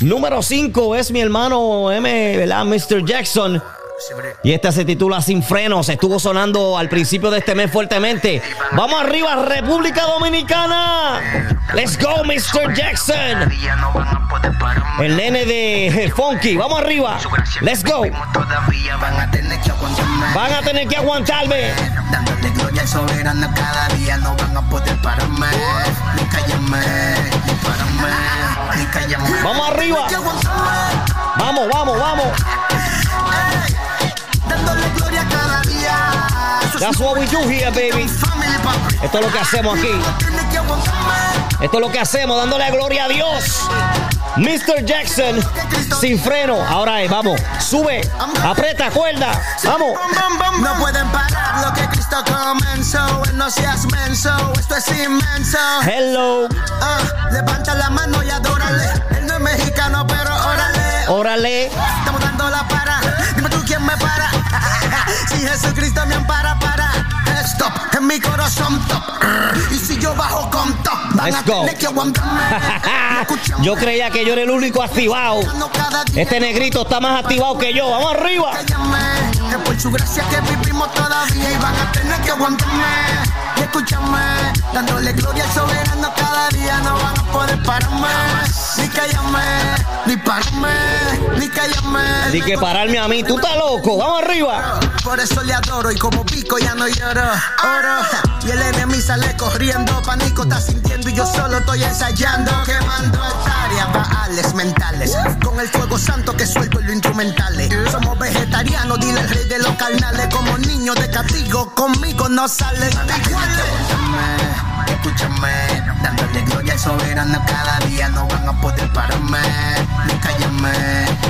Número 5 es mi hermano M, ¿verdad? Mr. Jackson. Y esta se titula Sin frenos. Estuvo sonando al principio de este mes fuertemente. Vamos arriba, República Dominicana. Let's go, Mr. Jackson. El nene de Funky. Vamos arriba. Let's go. Van a tener que aguantarme. Dándole gloria al soberano cada día. No van a poder pararme. Ni callarme. Ni pararme. Ni callarme. Vamos arriba. Vamos, vamos, vamos. That's what we do here, baby. Esto es lo que hacemos aquí. Esto es lo que hacemos, dándole gloria a Dios. Mr. Jackson, sin freno. Ahora es, vamos, sube, aprieta, cuerda, vamos. No pueden parar lo que Cristo comenzó. No seas menso, esto es inmenso. Hello. Uh, levanta la mano y adórale. Él no es mexicano, pero órale. Órale. Estamos dando la para. Dime tú quién me para. si Jesucristo me ampara, para. Stop, en mi corazón top. Y si yo bajo con top, van Let's a go. tener que aguantarme. yo creía que yo era el único activado. Este negrito está más activado que yo. Vamos arriba. Es por su gracia que vivimos todavía y van a tener que aguantarme. Y escúchame, dándole gloria al soberano cada día. No van a poder pararme, ni callarme, ni pararme, ni callarme. Así que pararme a mí, tú estás loco. Vamos arriba. Por eso le adoro y como pico ya no lloro. Oro. Y el enemigo sale corriendo, pánico está sintiendo y yo solo estoy ensayando. Quemando hectáreas, baales mentales. Con el fuego santo que suelto en lo instrumentales. Somos vegetarianos, dile al rey de los carnales. Como niños de castigo, conmigo no salen. Escúchame, al soberano cada día. No van a poder pararme, ni callarme,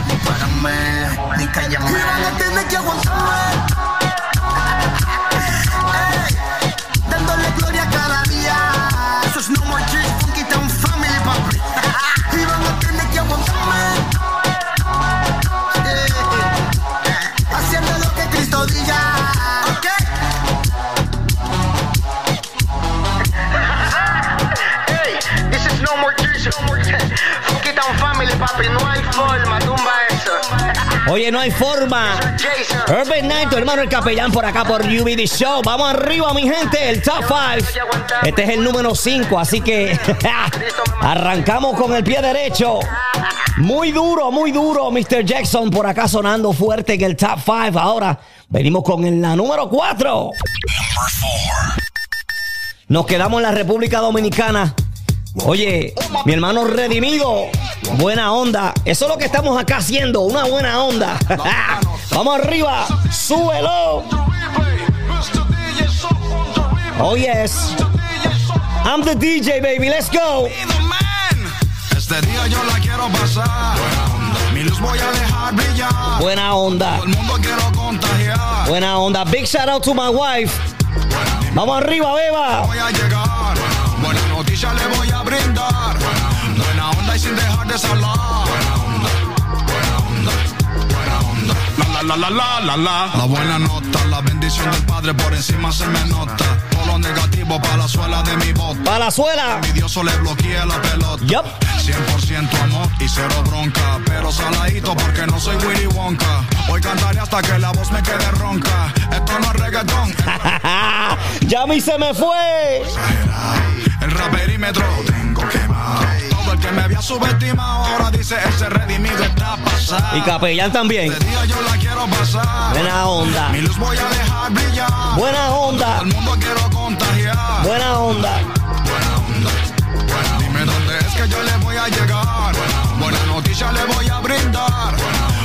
ni pararme, ni callarme. Van a tener que aguantarme. Oye, no hay forma. Urban Night, tu hermano el capellán por acá por UBD Show. Vamos arriba, mi gente, el top 5. Este es el número 5, así que arrancamos con el pie derecho. Muy duro, muy duro, Mr. Jackson por acá sonando fuerte en el top 5. Ahora venimos con el- la número 4. Nos quedamos en la República Dominicana. Oye, mi hermano redimido, buena onda. Eso es lo que estamos acá haciendo, una buena onda. Vamos arriba, súbelo. Oh yes. I'm the DJ, baby. Let's go. Este día yo la quiero pasar. Mi luz voy a dejar brillar. Buena onda. Todo el mundo quiero contagiar. Buena onda. Big shout out to my wife. Vamos arriba, beba. Voy a llegar. Buena noticia le voy a brindar. Onda y sin dejar de hablar. Buena onda. Buena onda. Buena onda. La la la la la la la. La buena nota, la bendición del Padre por encima se me nota. Todo lo negativo para la suela de mi bota. Para la suela. Envidioso le bloquea la pelota. Yup. 100% amor y cero bronca. Pero saladito porque no soy Willy Wonka. Hoy cantaré hasta que la voz me quede ronca. Esto no es reggaetón. ya a mí se me fue. El raperímetro lo tengo quemado. Todo el que me había subestimado ahora dice ese redimido está pasado. Y capellán también. Este día yo la quiero pasar. Buena onda. Mi luz voy a dejar brillar. Buena onda. Todo el mundo quiero contagiar. Buena onda. Buena onda. Buena Dime dónde es que yo le voy a llegar. Buena noticia le voy a brindar.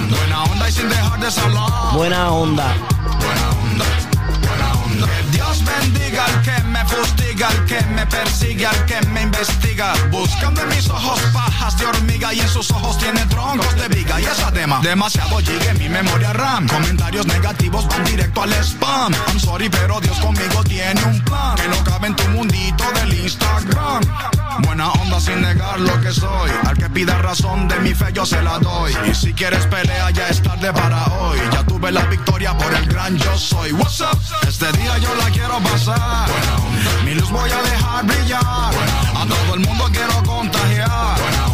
Buena onda y sin dejar de hablar. Buena onda. Buena onda. Buena onda. Que Dios bendiga al que me fustiga, al que me persigue, al que me investiga. Buscando en mis ojos pajas de hormiga y en sus ojos tiene troncos de viga. Y esa tema, demasiado llegue mi memoria RAM. Comentarios negativos van directo al spam. I'm sorry, pero Dios conmigo tiene un plan. Que no cabe en tu mundito del Instagram. Buena onda sin negar lo que soy. Al que pida razón de mi fe yo se la doy. Y si quieres pelea ya es tarde para hoy. Ya tuve la victoria por el gran yo soy. What's up? Este día yo la quiero pasar. Mi luz voy a dejar brillar. A todo el mundo quiero contagiar.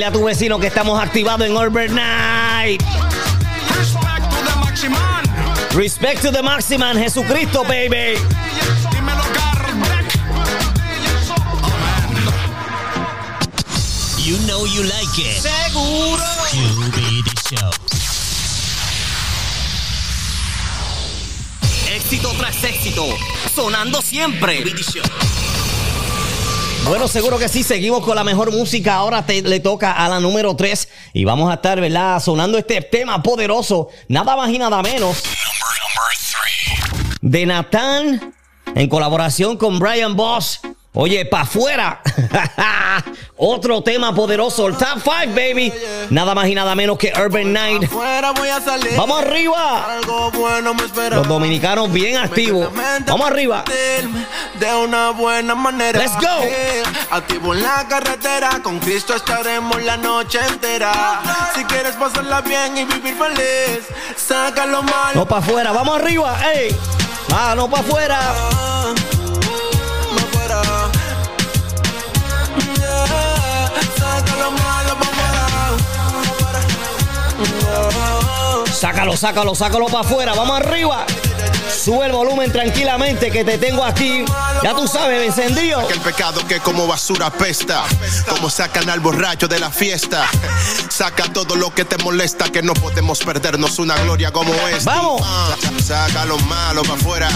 Dile a tu vecino que estamos activados en Urban Night. Respect to the Maximan. Respect to the Maximan, Jesucristo, baby. You know you like it. Seguro. Show. Éxito tras éxito, sonando siempre. Bueno, seguro que sí, seguimos con la mejor música. Ahora te- le toca a la número 3 y vamos a estar, ¿verdad? Sonando este tema poderoso, nada más y nada menos, de Natán en colaboración con Brian Boss. Oye, pa' afuera. Otro tema poderoso, el Top 5, baby. Nada más y nada menos que Urban Night. Vamos arriba. Los dominicanos bien activos. Vamos arriba. De una buena manera. Let's go. Eh, Activo en la carretera. Con Cristo estaremos la noche entera. Si quieres pasarla bien y vivir feliz, saca lo malo. No para afuera, vamos arriba, ey. Ah, no para afuera. Sácalo, sácalo, sácalo para afuera. Vamos arriba. Sube el volumen tranquilamente que te tengo aquí. Ya tú sabes, encendido. Que el pecado que como basura apesta, como sacan al borracho de la fiesta. Saca todo lo que te molesta, que no podemos perdernos una gloria como esta. Vamos. Saca lo malo para afuera.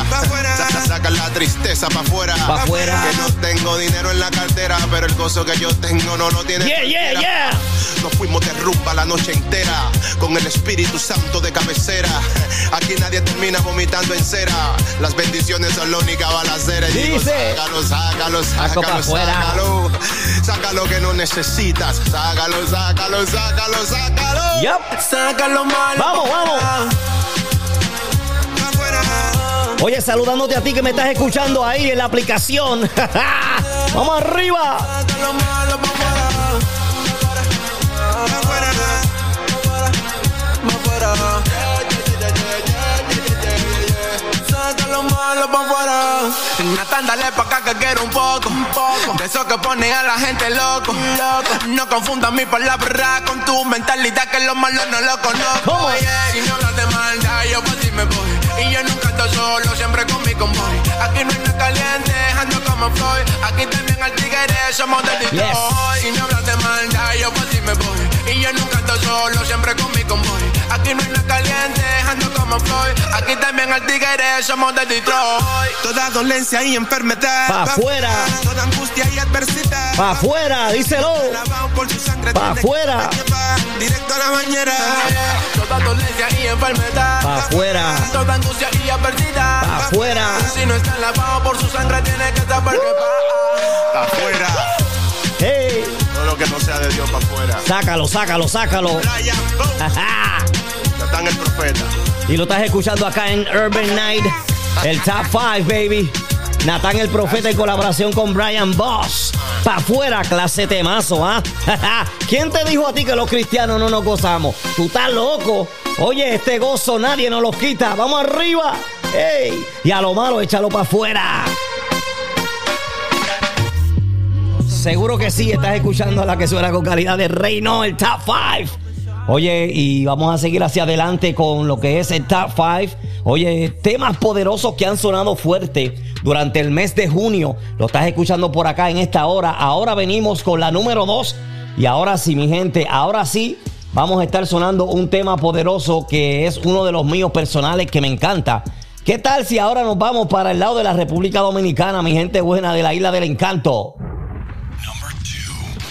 Saca, saca la tristeza para afuera. Pa' afuera. Que no tengo dinero en la cartera, pero el gozo que yo tengo no lo tiene. Yeah, yeah, yeah. Nos fuimos de rumba la noche entera con el Espíritu Santo de cabecera. Aquí nadie termina vomitando en cera. Las bendiciones son la única balacera. Y digo, Dice. sácalo, sácalo, sácalo, sácalo. Sácalo que no necesitas. Sácalo, sácalo, sácalo, sácalo. Yup. Saca lo malo. Vamos, vamos. Oye, saludándote a ti que me estás escuchando ahí en la aplicación. Vamos arriba. Lo malo pa' fuera. Natán, dale pa' acá que quiero un poco. De eso que ponen a la gente loco. No confundas mi palabra con tu mentalidad que lo malo no lo conozco. Yeah, Si me hablas de maldad, yo pa' ti me voy. Y yo nunca ando solo, siempre con mi convoy. Aquí no hay nada caliente, ando como Floyd. Aquí también al tigre, somos de Detroit. Yes. Si me hablas de maldad, yo pa' ti me voy. Y yo nunca ando solo, siempre con mi convoy. Aquí no hay nada caliente, ando como Floyd. Aquí también al tigre, somos de Detroit. Toda dolencia y enfermedad. Pa' afuera. Toda angustia y adversidad. Pa' afuera, díselo. Pa' afuera. Directo a la bañera. Toda dolencia y enfermedad. Pa' afuera. Toda angustia y adversidad. Pa' afuera. Si no está lavado por su sangre, tiene que saber que. Pa' afuera. Hey. Lo que no sea de Dios para afuera. Sácalo, sácalo, sácalo. Ajá. Natán el profeta. Y lo estás escuchando acá en Urban Night, el Top 5, baby. Natán el Profeta en colaboración con Brian Boss. Pa' afuera, clase temazo, ¿ah? ¿Quién te dijo a ti que los cristianos no nos gozamos? Tú estás loco. Oye, este gozo nadie nos lo quita. Vamos arriba. ¡Ey! Y a lo malo, échalo para afuera. Seguro que sí, estás escuchando a la que suena con calidad de reino, el Top 5. Oye, y vamos a seguir hacia adelante con lo que es el Top 5. Oye, temas poderosos que han sonado fuerte durante el mes de junio. Lo estás escuchando por acá en esta hora. Ahora venimos con la número 2. Y ahora sí, mi gente, ahora sí vamos a estar sonando un tema poderoso que es uno de los míos personales que me encanta. ¿Qué tal si ahora nos vamos para el lado de la República Dominicana, mi gente buena de la Isla del Encanto?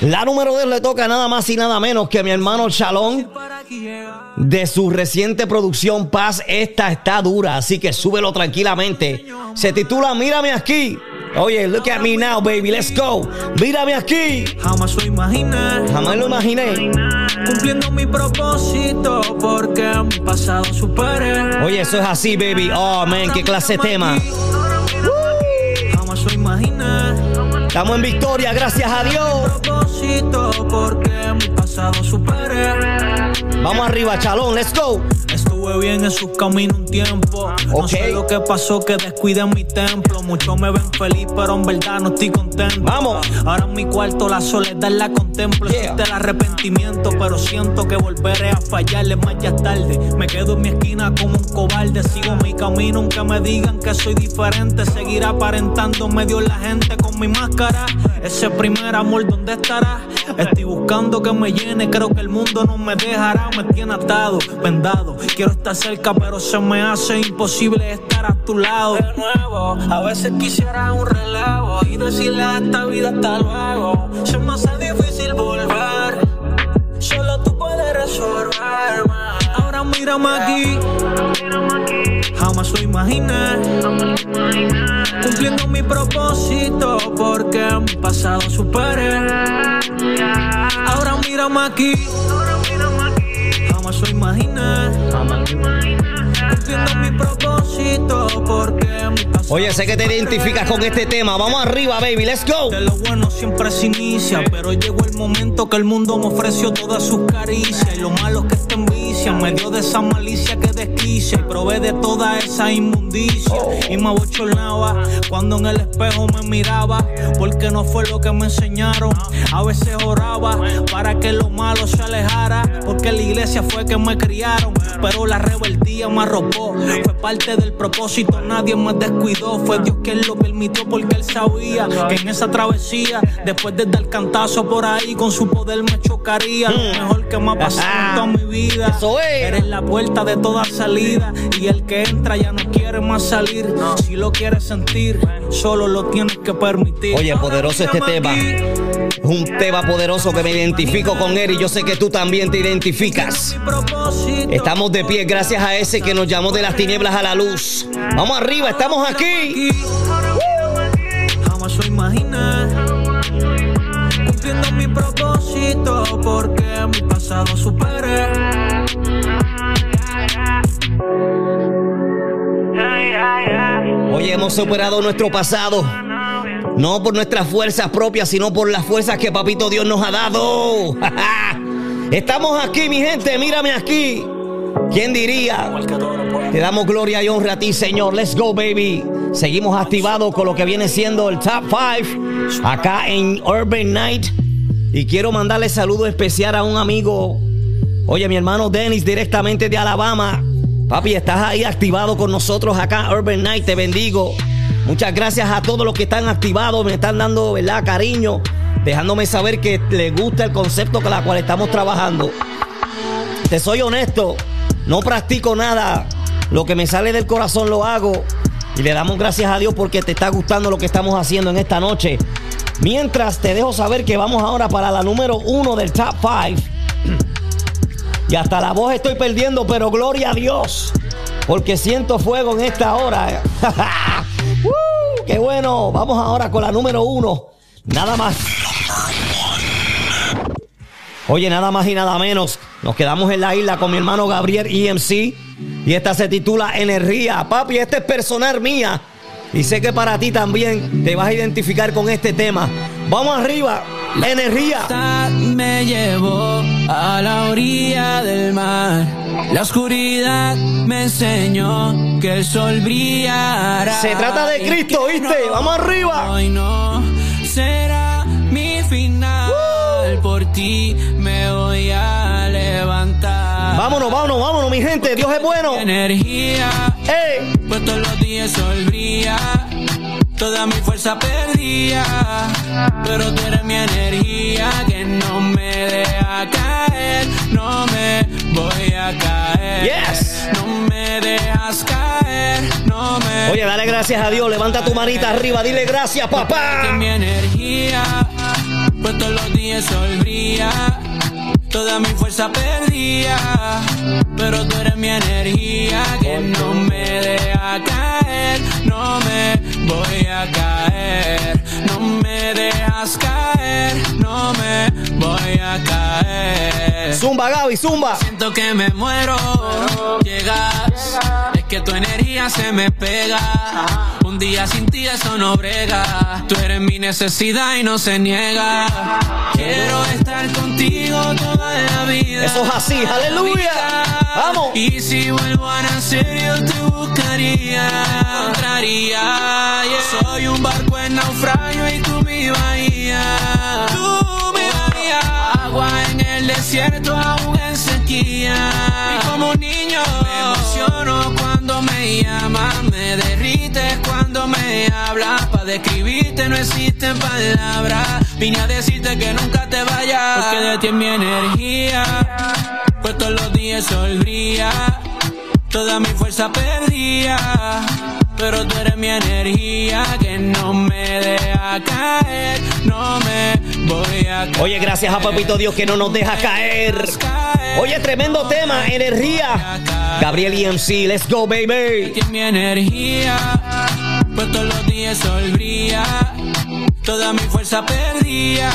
La número 2 le toca nada más y nada menos que a mi hermano Chalón de su reciente producción Paz. Esta está dura, así que súbelo tranquilamente. Se titula Mírame aquí. Oye, look at me now, baby, let's go. Mírame aquí. Jamás lo imaginé. Jamás lo imaginé. Cumpliendo mi propósito porque mi pasado superé. Oye, eso es así, baby. Oh, man, qué clase de tema. Jamás lo imaginé. Estamos en victoria, gracias a Dios. Propósito porque mi pasado superé. Vamos arriba, chalón, let's go. Estuve bien en sus caminos un tiempo. No sé lo que pasó, que descuidé mi templo. Muchos me ven feliz, pero en verdad no estoy contento. Vamos. Ahora en mi cuarto la soledad la contemplo. Yeah. Existe el arrepentimiento, pero siento que volveré a fallarle más ya tarde. Me quedo en mi esquina como un cobarde. Sigo mi camino, aunque me digan que soy diferente. Seguir aparentando medio la gente con mi máscara. Ese primer amor, ¿dónde estará? Estoy buscando que me llene, creo que el mundo no me dejará. Me tiene atado, vendado. Quiero estar cerca, pero se me hace imposible estar a tu lado. De nuevo, a veces quisiera un relevo y decirle a esta vida hasta luego. Se me hace difícil volver. Solo tú puedes resolverme. Ahora mírame aquí. Jamás lo imaginé. Cumpliendo mi propósito porque mi pasado superé. Ahora mírame aquí. Imaginé. Mi propósito porque Oye, sé que te identificas con este tema. Vamos arriba, baby, let's go. de lo bueno siempre se inicia, pero llegó el momento que el mundo me ofreció todas sus caricias. Y lo malo que esta envicia me dio de esa malicia que y probé de toda esa inmundicia. Y me abochornaba cuando en el espejo me miraba, porque no fue lo que me enseñaron. A veces oraba para que lo malo se alejara, porque la iglesia fue que me criaron, pero la rebeldía me arropó. Fue parte del propósito, nadie me descuidó. Fue Dios quien lo permitió porque él sabía que en esa travesía, después de dar cantazo por ahí, con su poder me chocaría. Lo mejor que me ha pasado en toda mi vida. Eres la puerta de toda salida y el que entra ya no quiere más salir. Si lo quieres sentir, solo lo tienes que permitir. Oye, poderoso este tema. Es un tema poderoso que me identifico con él y yo sé que tú también te identificas. Estamos de pie gracias a ese que nos llamó de las tinieblas a la luz. Vamos arriba, estamos aquí. Jamás. Cumpliendo mi propósito porque mi pasado superé. Hemos superado nuestro pasado. No por nuestras fuerzas propias, sino por las fuerzas que Papito Dios nos ha dado. Estamos aquí, mi gente, mírame aquí. ¿Quién diría? Te damos gloria y honra a ti, Señor. Let's go, baby. Seguimos activados con lo que viene siendo el Top 5 acá en Urban Night. Y quiero mandarle saludo especial a un amigo. Oye, mi hermano Dennis, directamente de Alabama. Papi, estás ahí activado con nosotros acá Urban Night. Te bendigo. Muchas gracias a todos los que están activados. Me están dando, ¿verdad? Cariño. Dejándome saber que les gusta el concepto con el cual estamos trabajando. Te soy honesto. No practico nada. Lo que me sale del corazón lo hago. Y le damos gracias a Dios porque te está gustando lo que estamos haciendo en esta noche. Mientras te dejo saber que vamos ahora para la número uno del top 5. Y hasta la voz estoy perdiendo, pero gloria a Dios. Porque siento fuego en esta hora. ¡Uh! ¡Qué bueno! Vamos ahora con la número uno. Nada más. Oye, nada más y nada menos. Nos quedamos en la isla con mi hermano Gabriel EMC. Y esta se titula Energía. Papi, esta es personal mía. Y sé que para ti también te vas a identificar con este tema. Vamos arriba. Energía. me llevó a la orilla del mar. La oscuridad me enseñó que el sol brillará. Se trata de Cristo, ¿viste? Vamos arriba. Hoy no será mi final. Por ti me voy a levantar. Vámonos, vámonos, vámonos, mi gente. Dios es bueno. Energía. ¡Ey! Pues todos los días sol brilla, toda mi fuerza perdía. Pero tú eres mi energía que no me deja caer, no me voy a caer. Yes. No me dejas caer, no me. Oye, dale gracias a Dios. Levanta tu manita arriba. Dile gracias, papá. mi energía, pues todos los días sol brilla, toda mi fuerza perdía. Pero tú eres mi energía que no me deja caer, no me voy a caer, no me dejas caer, no me voy a caer. Zumba, Gaby, zumba. Siento que me muero, llegas, es que tu energía se me pega. Un día sin ti eso no brega. Tú eres mi necesidad y no se niega. Quiero estar contigo. Eso es así, aleluya. Vamos. Y si vuelvo a nacer, yo te buscaría. Encontraría. Soy un barco en naufragio y tú mi bahía. Tú mi bahía. Agua en el desierto, aún en sequía. Y como un niño me emociono cuando me llamas. Me derrites cuando me hablas. Para describirte no existen palabras. Vine a decirte que nunca te vayas. Porque de ti es mi energía. Pues todos los días sol. Toda mi fuerza perdía. Pero tú eres mi energía que no me deja caer. No me voy a caer. Oye, gracias a Papito Dios que no nos deja caer. Oye, tremendo tema, energía. Gabriel EMC, let's go, baby. Mi energía, pues todos los días sol brilla. Toda mi fuerza perdía,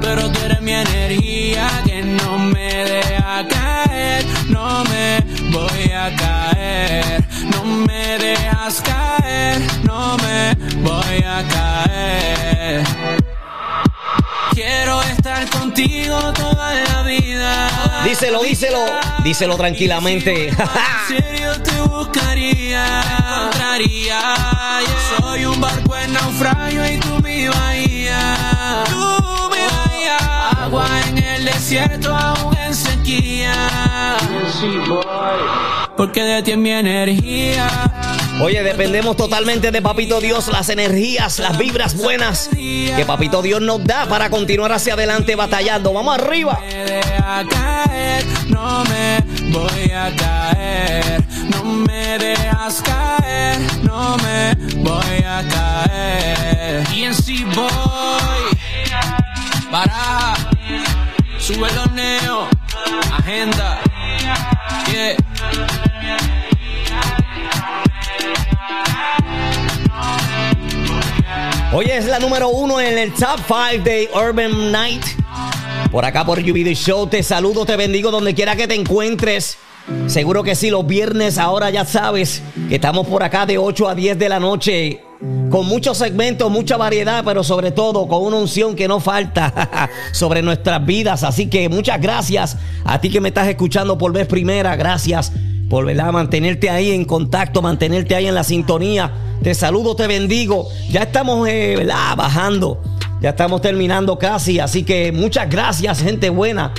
pero tú eres mi energía que no me deja caer. No me voy a caer, no me dejas caer, no me voy a caer. Quiero estar contigo toda la vida. Díselo, díselo, díselo tranquilamente. En serio te buscaría, encontraría. Soy un barco en naufragio y tú mi bahía. Tú mi bahía. Agua en el desierto, aún en sequía. Porque de ti es mi energía. Oye, dependemos totalmente de Papito Dios, las energías, las vibras buenas que Papito Dios nos da para continuar hacia adelante batallando. Vamos arriba. no me voy a caer, no me dejas caer, no me voy a caer. Y en sí voy, para, sube neo, agenda, yeah. Hoy es la número uno en el Top 5 de Urban Night. Por acá por UBD Show. Te saludo, te bendigo donde quiera que te encuentres. Seguro que sí, los viernes ahora ya sabes que estamos por acá de 8 a 10 de la noche. Con muchos segmentos, mucha variedad, pero sobre todo con una unción que no falta sobre nuestras vidas. Así que muchas gracias a ti que me estás escuchando por vez primera. Gracias por ¿verdad? mantenerte ahí en contacto, mantenerte ahí en la sintonía. Te saludo, te bendigo. Ya estamos eh, bajando. Ya estamos terminando casi, así que muchas gracias, gente buena.